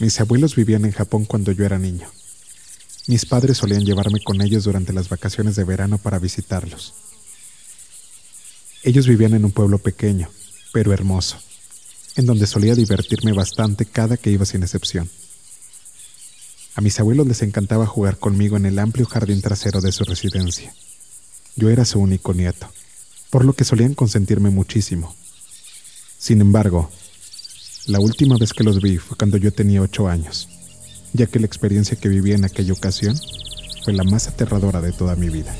Mis abuelos vivían en Japón cuando yo era niño. Mis padres solían llevarme con ellos durante las vacaciones de verano para visitarlos. Ellos vivían en un pueblo pequeño, pero hermoso, en donde solía divertirme bastante cada que iba sin excepción. A mis abuelos les encantaba jugar conmigo en el amplio jardín trasero de su residencia. Yo era su único nieto, por lo que solían consentirme muchísimo. Sin embargo, la última vez que los vi fue cuando yo tenía ocho años, ya que la experiencia que viví en aquella ocasión fue la más aterradora de toda mi vida.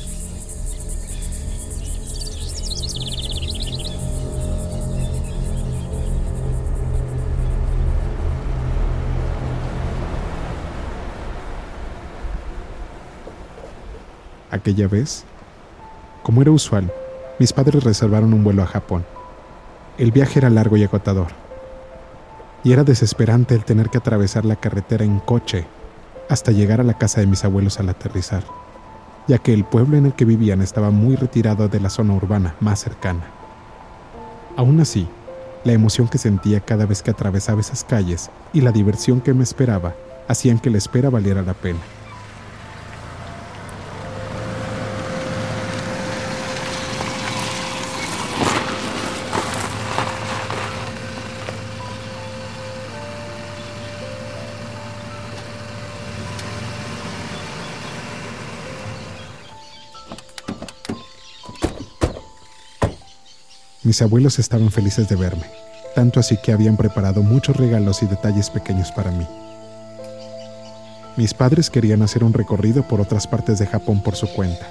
Aquella vez, como era usual, mis padres reservaron un vuelo a Japón. El viaje era largo y agotador, y era desesperante el tener que atravesar la carretera en coche hasta llegar a la casa de mis abuelos al aterrizar, ya que el pueblo en el que vivían estaba muy retirado de la zona urbana más cercana. Aún así, la emoción que sentía cada vez que atravesaba esas calles y la diversión que me esperaba hacían que la espera valiera la pena. Mis abuelos estaban felices de verme, tanto así que habían preparado muchos regalos y detalles pequeños para mí. Mis padres querían hacer un recorrido por otras partes de Japón por su cuenta,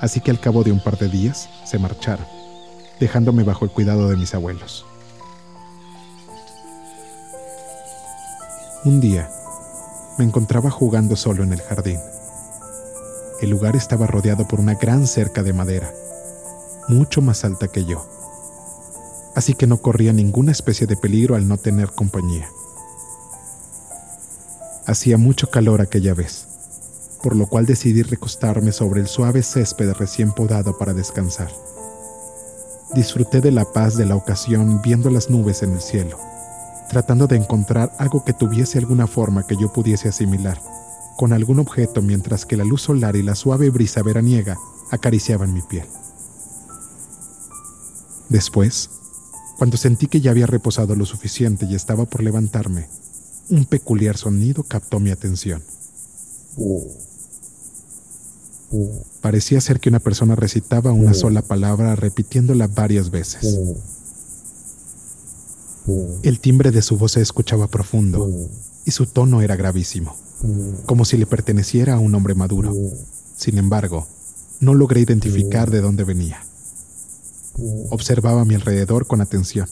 así que al cabo de un par de días se marcharon, dejándome bajo el cuidado de mis abuelos. Un día, me encontraba jugando solo en el jardín. El lugar estaba rodeado por una gran cerca de madera, mucho más alta que yo así que no corría ninguna especie de peligro al no tener compañía. Hacía mucho calor aquella vez, por lo cual decidí recostarme sobre el suave césped recién podado para descansar. Disfruté de la paz de la ocasión viendo las nubes en el cielo, tratando de encontrar algo que tuviese alguna forma que yo pudiese asimilar, con algún objeto mientras que la luz solar y la suave brisa veraniega acariciaban mi piel. Después, cuando sentí que ya había reposado lo suficiente y estaba por levantarme, un peculiar sonido captó mi atención. Parecía ser que una persona recitaba una sola palabra repitiéndola varias veces. El timbre de su voz se escuchaba profundo y su tono era gravísimo, como si le perteneciera a un hombre maduro. Sin embargo, no logré identificar de dónde venía. Observaba a mi alrededor con atención,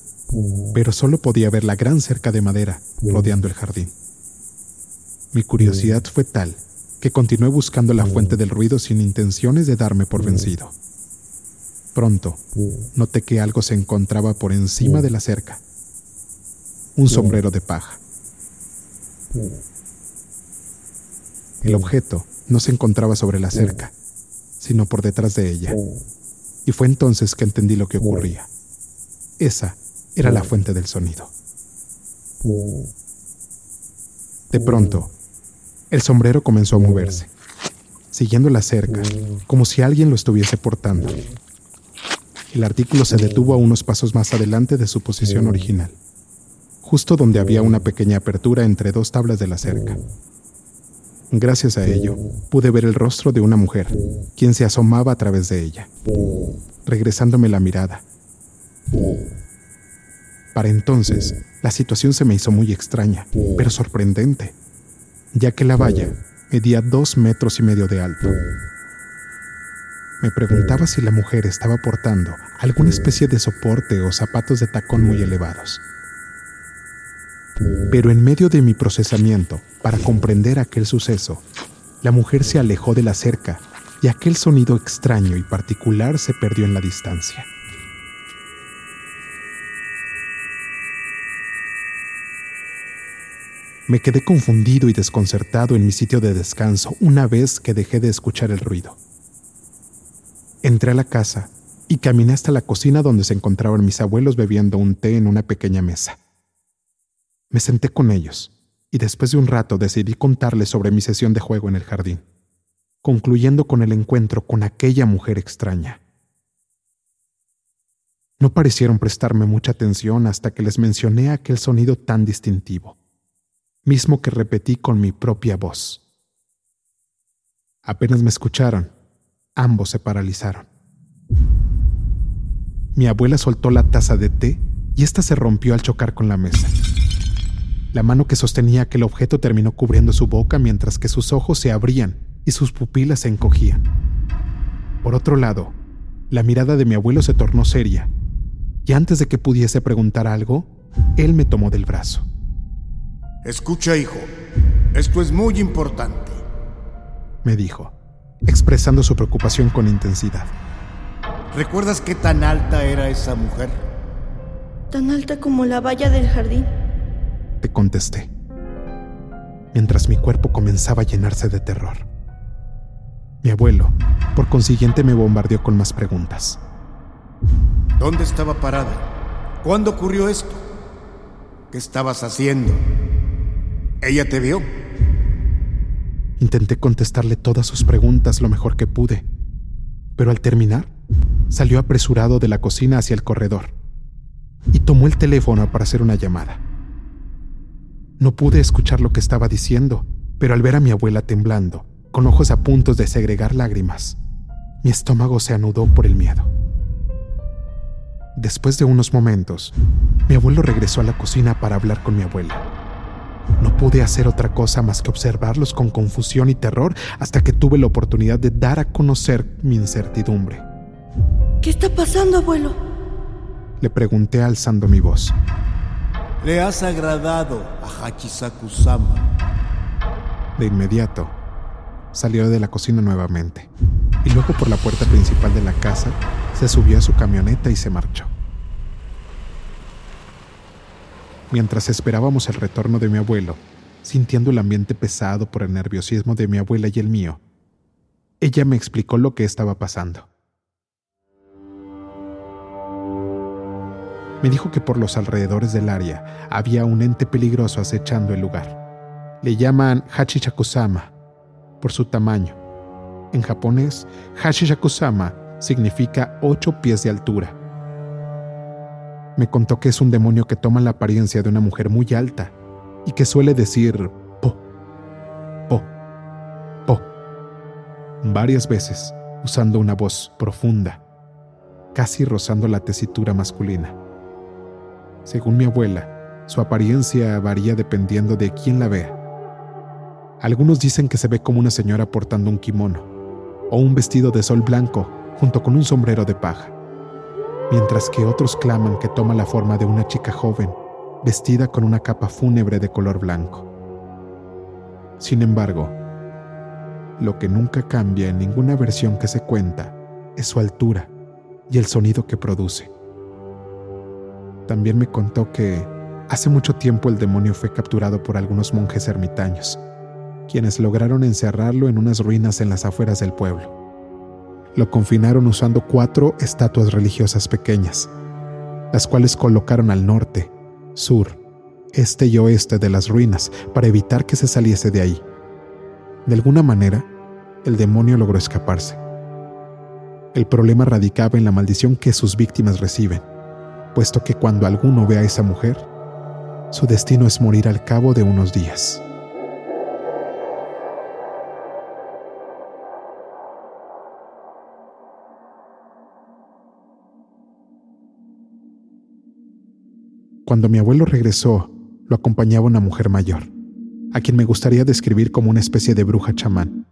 pero solo podía ver la gran cerca de madera rodeando el jardín. Mi curiosidad fue tal que continué buscando la fuente del ruido sin intenciones de darme por vencido. Pronto, noté que algo se encontraba por encima de la cerca. Un sombrero de paja. El objeto no se encontraba sobre la cerca, sino por detrás de ella y fue entonces que entendí lo que ocurría. Esa era la fuente del sonido. De pronto, el sombrero comenzó a moverse, siguiendo la cerca, como si alguien lo estuviese portando. El artículo se detuvo a unos pasos más adelante de su posición original, justo donde había una pequeña apertura entre dos tablas de la cerca. Gracias a ello, pude ver el rostro de una mujer, quien se asomaba a través de ella, regresándome la mirada. Para entonces, la situación se me hizo muy extraña, pero sorprendente, ya que la valla medía dos metros y medio de alto. Me preguntaba si la mujer estaba portando alguna especie de soporte o zapatos de tacón muy elevados. Pero en medio de mi procesamiento, para comprender aquel suceso, la mujer se alejó de la cerca y aquel sonido extraño y particular se perdió en la distancia. Me quedé confundido y desconcertado en mi sitio de descanso una vez que dejé de escuchar el ruido. Entré a la casa y caminé hasta la cocina donde se encontraban mis abuelos bebiendo un té en una pequeña mesa. Me senté con ellos y después de un rato decidí contarle sobre mi sesión de juego en el jardín, concluyendo con el encuentro con aquella mujer extraña. No parecieron prestarme mucha atención hasta que les mencioné aquel sonido tan distintivo, mismo que repetí con mi propia voz. Apenas me escucharon, ambos se paralizaron. Mi abuela soltó la taza de té y ésta se rompió al chocar con la mesa. La mano que sostenía aquel objeto terminó cubriendo su boca mientras que sus ojos se abrían y sus pupilas se encogían. Por otro lado, la mirada de mi abuelo se tornó seria, y antes de que pudiese preguntar algo, él me tomó del brazo. Escucha, hijo, esto es muy importante, me dijo, expresando su preocupación con intensidad. ¿Recuerdas qué tan alta era esa mujer? Tan alta como la valla del jardín te contesté, mientras mi cuerpo comenzaba a llenarse de terror. Mi abuelo, por consiguiente, me bombardeó con más preguntas. ¿Dónde estaba parada? ¿Cuándo ocurrió esto? ¿Qué estabas haciendo? ¿Ella te vio? Intenté contestarle todas sus preguntas lo mejor que pude, pero al terminar, salió apresurado de la cocina hacia el corredor y tomó el teléfono para hacer una llamada. No pude escuchar lo que estaba diciendo, pero al ver a mi abuela temblando, con ojos a punto de segregar lágrimas, mi estómago se anudó por el miedo. Después de unos momentos, mi abuelo regresó a la cocina para hablar con mi abuela. No pude hacer otra cosa más que observarlos con confusión y terror hasta que tuve la oportunidad de dar a conocer mi incertidumbre. ¿Qué está pasando, abuelo? Le pregunté alzando mi voz le has agradado a Hachisaku-sama. De inmediato, salió de la cocina nuevamente y luego por la puerta principal de la casa se subió a su camioneta y se marchó. Mientras esperábamos el retorno de mi abuelo, sintiendo el ambiente pesado por el nerviosismo de mi abuela y el mío, ella me explicó lo que estaba pasando. Me dijo que por los alrededores del área había un ente peligroso acechando el lugar. Le llaman Hachichakusama por su tamaño. En japonés, Hachichakusama significa ocho pies de altura. Me contó que es un demonio que toma la apariencia de una mujer muy alta y que suele decir po, po, po, varias veces usando una voz profunda, casi rozando la tesitura masculina. Según mi abuela, su apariencia varía dependiendo de quién la vea. Algunos dicen que se ve como una señora portando un kimono o un vestido de sol blanco junto con un sombrero de paja, mientras que otros claman que toma la forma de una chica joven vestida con una capa fúnebre de color blanco. Sin embargo, lo que nunca cambia en ninguna versión que se cuenta es su altura y el sonido que produce. También me contó que hace mucho tiempo el demonio fue capturado por algunos monjes ermitaños, quienes lograron encerrarlo en unas ruinas en las afueras del pueblo. Lo confinaron usando cuatro estatuas religiosas pequeñas, las cuales colocaron al norte, sur, este y oeste de las ruinas para evitar que se saliese de ahí. De alguna manera, el demonio logró escaparse. El problema radicaba en la maldición que sus víctimas reciben puesto que cuando alguno ve a esa mujer, su destino es morir al cabo de unos días. Cuando mi abuelo regresó, lo acompañaba una mujer mayor, a quien me gustaría describir como una especie de bruja chamán.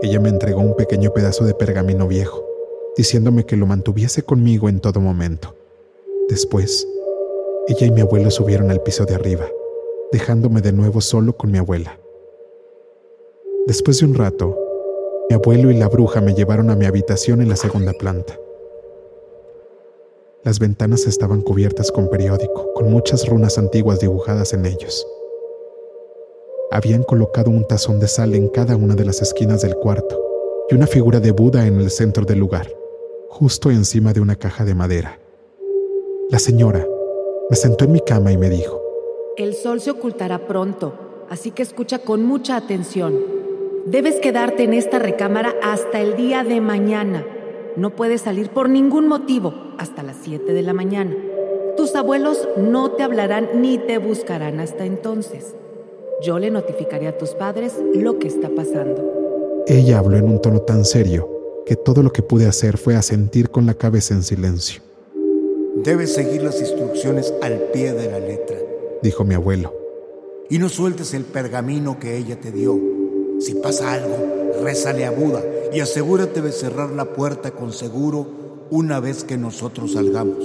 Ella me entregó un pequeño pedazo de pergamino viejo diciéndome que lo mantuviese conmigo en todo momento. Después, ella y mi abuelo subieron al piso de arriba, dejándome de nuevo solo con mi abuela. Después de un rato, mi abuelo y la bruja me llevaron a mi habitación en la segunda planta. Las ventanas estaban cubiertas con periódico, con muchas runas antiguas dibujadas en ellos. Habían colocado un tazón de sal en cada una de las esquinas del cuarto y una figura de Buda en el centro del lugar justo encima de una caja de madera. La señora me sentó en mi cama y me dijo, El sol se ocultará pronto, así que escucha con mucha atención. Debes quedarte en esta recámara hasta el día de mañana. No puedes salir por ningún motivo hasta las 7 de la mañana. Tus abuelos no te hablarán ni te buscarán hasta entonces. Yo le notificaré a tus padres lo que está pasando. Ella habló en un tono tan serio que todo lo que pude hacer fue asentir con la cabeza en silencio. Debes seguir las instrucciones al pie de la letra, dijo mi abuelo. Y no sueltes el pergamino que ella te dio. Si pasa algo, rézale a Buda y asegúrate de cerrar la puerta con seguro una vez que nosotros salgamos.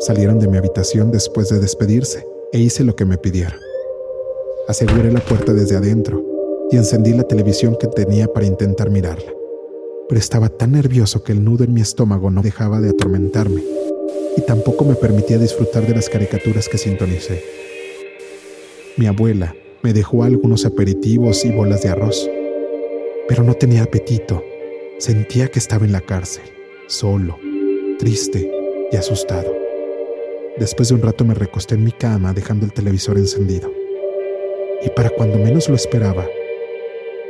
Salieron de mi habitación después de despedirse e hice lo que me pidieron. Aseguré la puerta desde adentro y encendí la televisión que tenía para intentar mirarla. Pero estaba tan nervioso que el nudo en mi estómago no dejaba de atormentarme y tampoco me permitía disfrutar de las caricaturas que sintonicé. Mi abuela me dejó algunos aperitivos y bolas de arroz, pero no tenía apetito. Sentía que estaba en la cárcel, solo, triste y asustado. Después de un rato me recosté en mi cama dejando el televisor encendido. Y para cuando menos lo esperaba,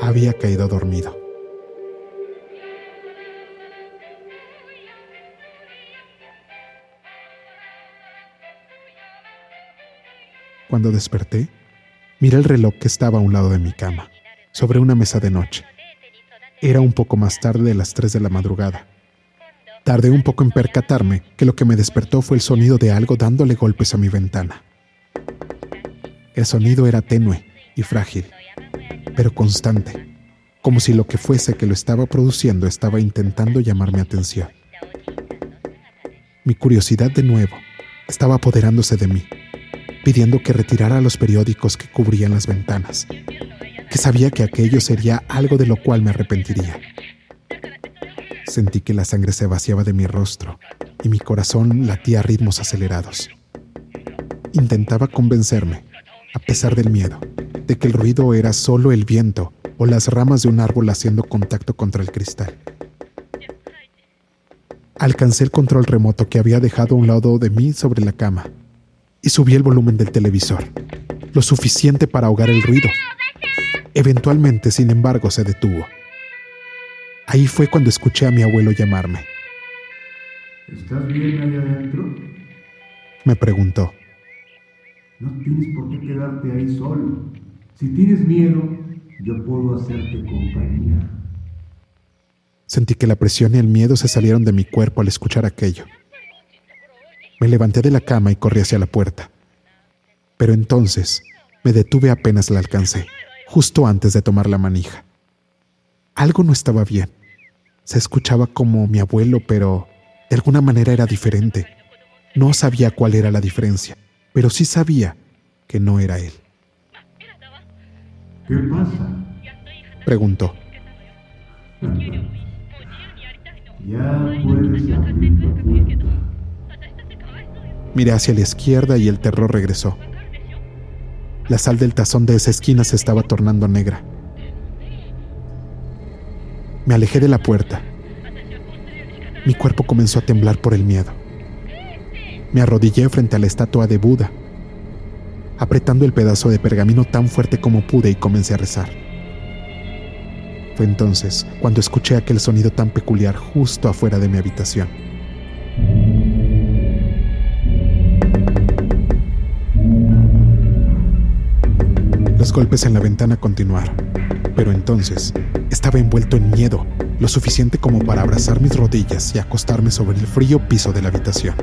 había caído dormido. Cuando desperté, miré el reloj que estaba a un lado de mi cama, sobre una mesa de noche. Era un poco más tarde de las 3 de la madrugada. Tardé un poco en percatarme que lo que me despertó fue el sonido de algo dándole golpes a mi ventana. El sonido era tenue y frágil, pero constante, como si lo que fuese que lo estaba produciendo estaba intentando llamar mi atención. Mi curiosidad de nuevo estaba apoderándose de mí pidiendo que retirara los periódicos que cubrían las ventanas, que sabía que aquello sería algo de lo cual me arrepentiría. Sentí que la sangre se vaciaba de mi rostro y mi corazón latía a ritmos acelerados. Intentaba convencerme, a pesar del miedo, de que el ruido era solo el viento o las ramas de un árbol haciendo contacto contra el cristal. Alcancé el control remoto que había dejado a un lado de mí sobre la cama y subí el volumen del televisor, lo suficiente para ahogar el ruido. Eventualmente, sin embargo, se detuvo. Ahí fue cuando escuché a mi abuelo llamarme. ¿Estás bien allá adentro? Me preguntó. No tienes por qué quedarte ahí solo. Si tienes miedo, yo puedo hacerte compañía. Sentí que la presión y el miedo se salieron de mi cuerpo al escuchar aquello. Me levanté de la cama y corrí hacia la puerta. Pero entonces me detuve apenas la alcancé, justo antes de tomar la manija. Algo no estaba bien. Se escuchaba como mi abuelo, pero de alguna manera era diferente. No sabía cuál era la diferencia, pero sí sabía que no era él. ¿Qué pasa? Preguntó. ya puedes abrir la puerta. Miré hacia la izquierda y el terror regresó. La sal del tazón de esa esquina se estaba tornando negra. Me alejé de la puerta. Mi cuerpo comenzó a temblar por el miedo. Me arrodillé frente a la estatua de Buda, apretando el pedazo de pergamino tan fuerte como pude y comencé a rezar. Fue entonces cuando escuché aquel sonido tan peculiar justo afuera de mi habitación. Golpes en la ventana continuaron, pero entonces estaba envuelto en miedo, lo suficiente como para abrazar mis rodillas y acostarme sobre el frío piso de la habitación.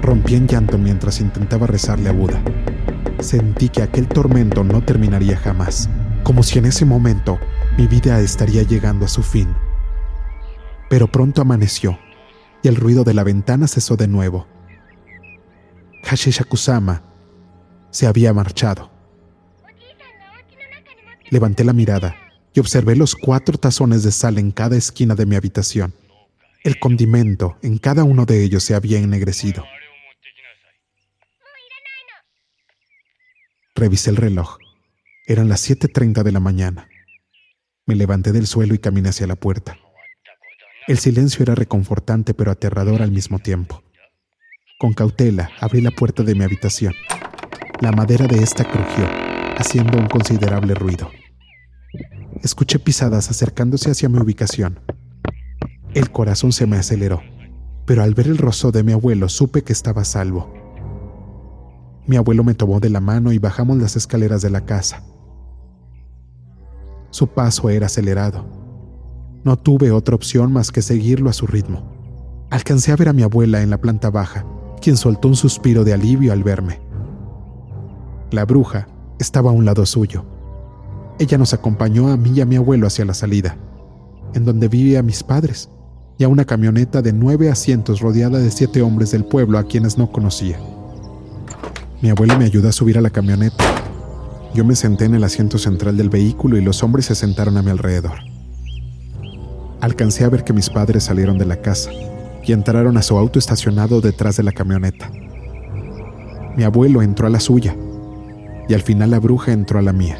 Rompí en llanto mientras intentaba rezarle a Buda. Sentí que aquel tormento no terminaría jamás, como si en ese momento mi vida estaría llegando a su fin. Pero pronto amaneció y el ruido de la ventana cesó de nuevo. Hashisha Kusama se había marchado. Levanté la mirada y observé los cuatro tazones de sal en cada esquina de mi habitación. El condimento en cada uno de ellos se había ennegrecido. Revisé el reloj. Eran las 7.30 de la mañana. Me levanté del suelo y caminé hacia la puerta. El silencio era reconfortante pero aterrador al mismo tiempo. Con cautela abrí la puerta de mi habitación. La madera de esta crujió, haciendo un considerable ruido. Escuché pisadas acercándose hacia mi ubicación. El corazón se me aceleró, pero al ver el rostro de mi abuelo supe que estaba salvo. Mi abuelo me tomó de la mano y bajamos las escaleras de la casa. Su paso era acelerado. No tuve otra opción más que seguirlo a su ritmo. Alcancé a ver a mi abuela en la planta baja, quien soltó un suspiro de alivio al verme. La bruja estaba a un lado suyo. Ella nos acompañó a mí y a mi abuelo hacia la salida, en donde vivían mis padres, y a una camioneta de nueve asientos rodeada de siete hombres del pueblo a quienes no conocía. Mi abuelo me ayudó a subir a la camioneta. Yo me senté en el asiento central del vehículo y los hombres se sentaron a mi alrededor. Alcancé a ver que mis padres salieron de la casa y entraron a su auto estacionado detrás de la camioneta. Mi abuelo entró a la suya y al final la bruja entró a la mía.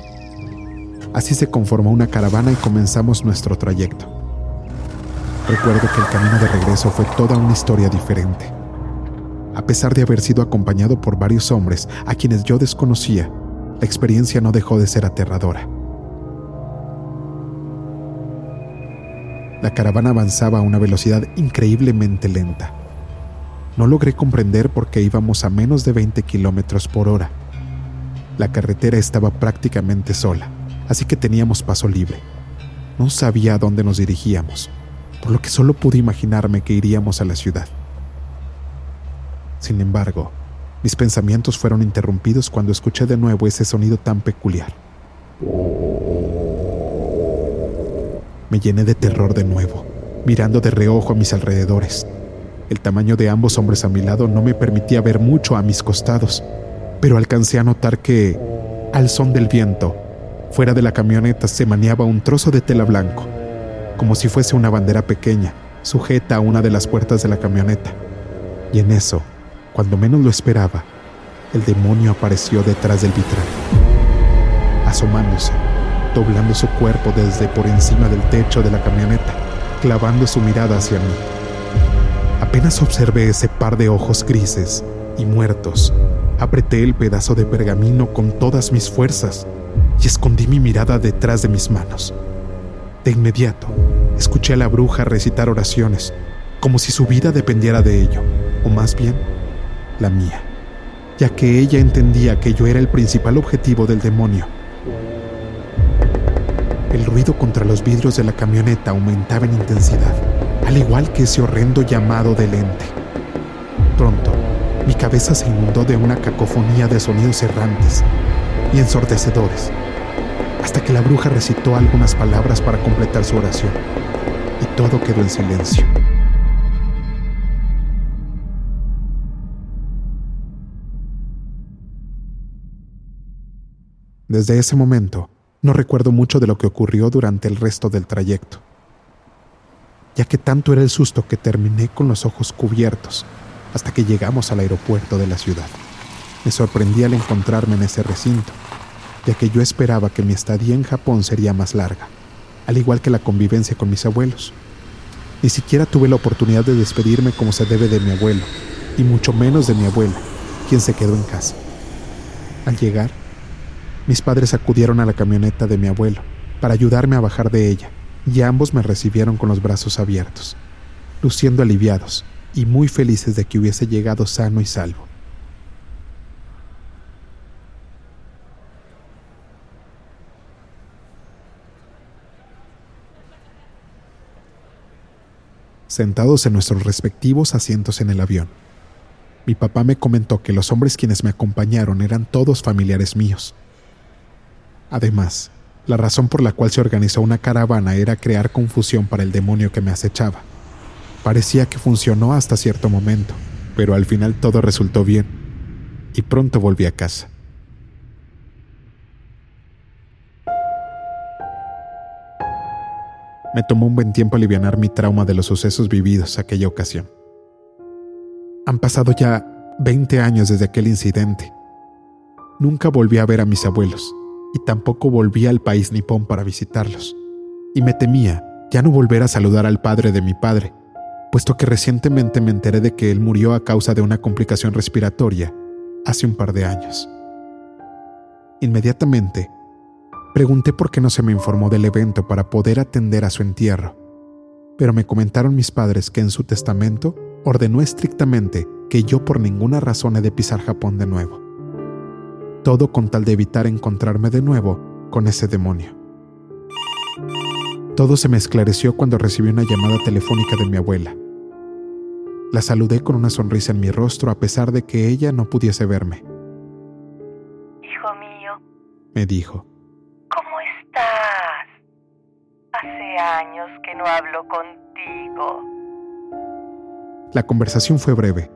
Así se conformó una caravana y comenzamos nuestro trayecto. Recuerdo que el camino de regreso fue toda una historia diferente. A pesar de haber sido acompañado por varios hombres a quienes yo desconocía, la experiencia no dejó de ser aterradora. La caravana avanzaba a una velocidad increíblemente lenta. No logré comprender por qué íbamos a menos de 20 kilómetros por hora. La carretera estaba prácticamente sola, así que teníamos paso libre. No sabía a dónde nos dirigíamos, por lo que solo pude imaginarme que iríamos a la ciudad. Sin embargo, mis pensamientos fueron interrumpidos cuando escuché de nuevo ese sonido tan peculiar. Me llené de terror de nuevo, mirando de reojo a mis alrededores. El tamaño de ambos hombres a mi lado no me permitía ver mucho a mis costados, pero alcancé a notar que, al son del viento, fuera de la camioneta se maniaba un trozo de tela blanco, como si fuese una bandera pequeña, sujeta a una de las puertas de la camioneta. Y en eso, cuando menos lo esperaba, el demonio apareció detrás del vitral, asomándose, doblando su cuerpo desde por encima del techo de la camioneta, clavando su mirada hacia mí. Apenas observé ese par de ojos grises y muertos, apreté el pedazo de pergamino con todas mis fuerzas y escondí mi mirada detrás de mis manos. De inmediato, escuché a la bruja recitar oraciones, como si su vida dependiera de ello, o más bien, la mía, ya que ella entendía que yo era el principal objetivo del demonio. El ruido contra los vidrios de la camioneta aumentaba en intensidad, al igual que ese horrendo llamado del ente. Pronto, mi cabeza se inundó de una cacofonía de sonidos errantes y ensordecedores, hasta que la bruja recitó algunas palabras para completar su oración, y todo quedó en silencio. Desde ese momento, no recuerdo mucho de lo que ocurrió durante el resto del trayecto, ya que tanto era el susto que terminé con los ojos cubiertos hasta que llegamos al aeropuerto de la ciudad. Me sorprendí al encontrarme en ese recinto, ya que yo esperaba que mi estadía en Japón sería más larga, al igual que la convivencia con mis abuelos. Ni siquiera tuve la oportunidad de despedirme como se debe de mi abuelo, y mucho menos de mi abuela, quien se quedó en casa. Al llegar, mis padres acudieron a la camioneta de mi abuelo para ayudarme a bajar de ella, y ambos me recibieron con los brazos abiertos, luciendo aliviados y muy felices de que hubiese llegado sano y salvo. Sentados en nuestros respectivos asientos en el avión, mi papá me comentó que los hombres quienes me acompañaron eran todos familiares míos, Además, la razón por la cual se organizó una caravana era crear confusión para el demonio que me acechaba. Parecía que funcionó hasta cierto momento, pero al final todo resultó bien, y pronto volví a casa. Me tomó un buen tiempo aliviar mi trauma de los sucesos vividos aquella ocasión. Han pasado ya 20 años desde aquel incidente. Nunca volví a ver a mis abuelos, y tampoco volví al país nipón para visitarlos. Y me temía ya no volver a saludar al padre de mi padre, puesto que recientemente me enteré de que él murió a causa de una complicación respiratoria hace un par de años. Inmediatamente, pregunté por qué no se me informó del evento para poder atender a su entierro, pero me comentaron mis padres que en su testamento ordenó estrictamente que yo por ninguna razón he de pisar Japón de nuevo. Todo con tal de evitar encontrarme de nuevo con ese demonio. Todo se me esclareció cuando recibí una llamada telefónica de mi abuela. La saludé con una sonrisa en mi rostro a pesar de que ella no pudiese verme. Hijo mío, Me dijo, Hace años que no hablo contigo. La conversación fue breve,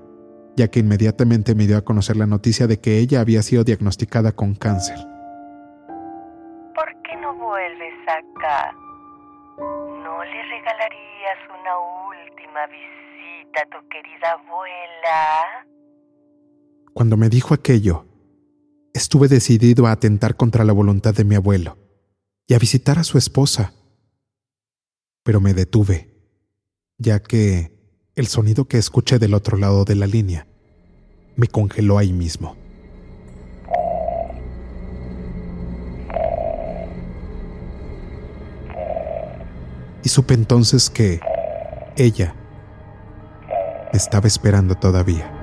ya que inmediatamente me dio a conocer la noticia de que ella había sido diagnosticada con cáncer. ¿Por qué no vuelves acá? ¿No le regalarías una última visita a tu querida abuela? Cuando me dijo aquello, estuve decidido a atentar contra la voluntad de mi abuelo y a visitar a su esposa. Pero me detuve, ya que el sonido que escuché del otro lado de la línea me congeló ahí mismo. Y supe entonces que ella me estaba esperando todavía.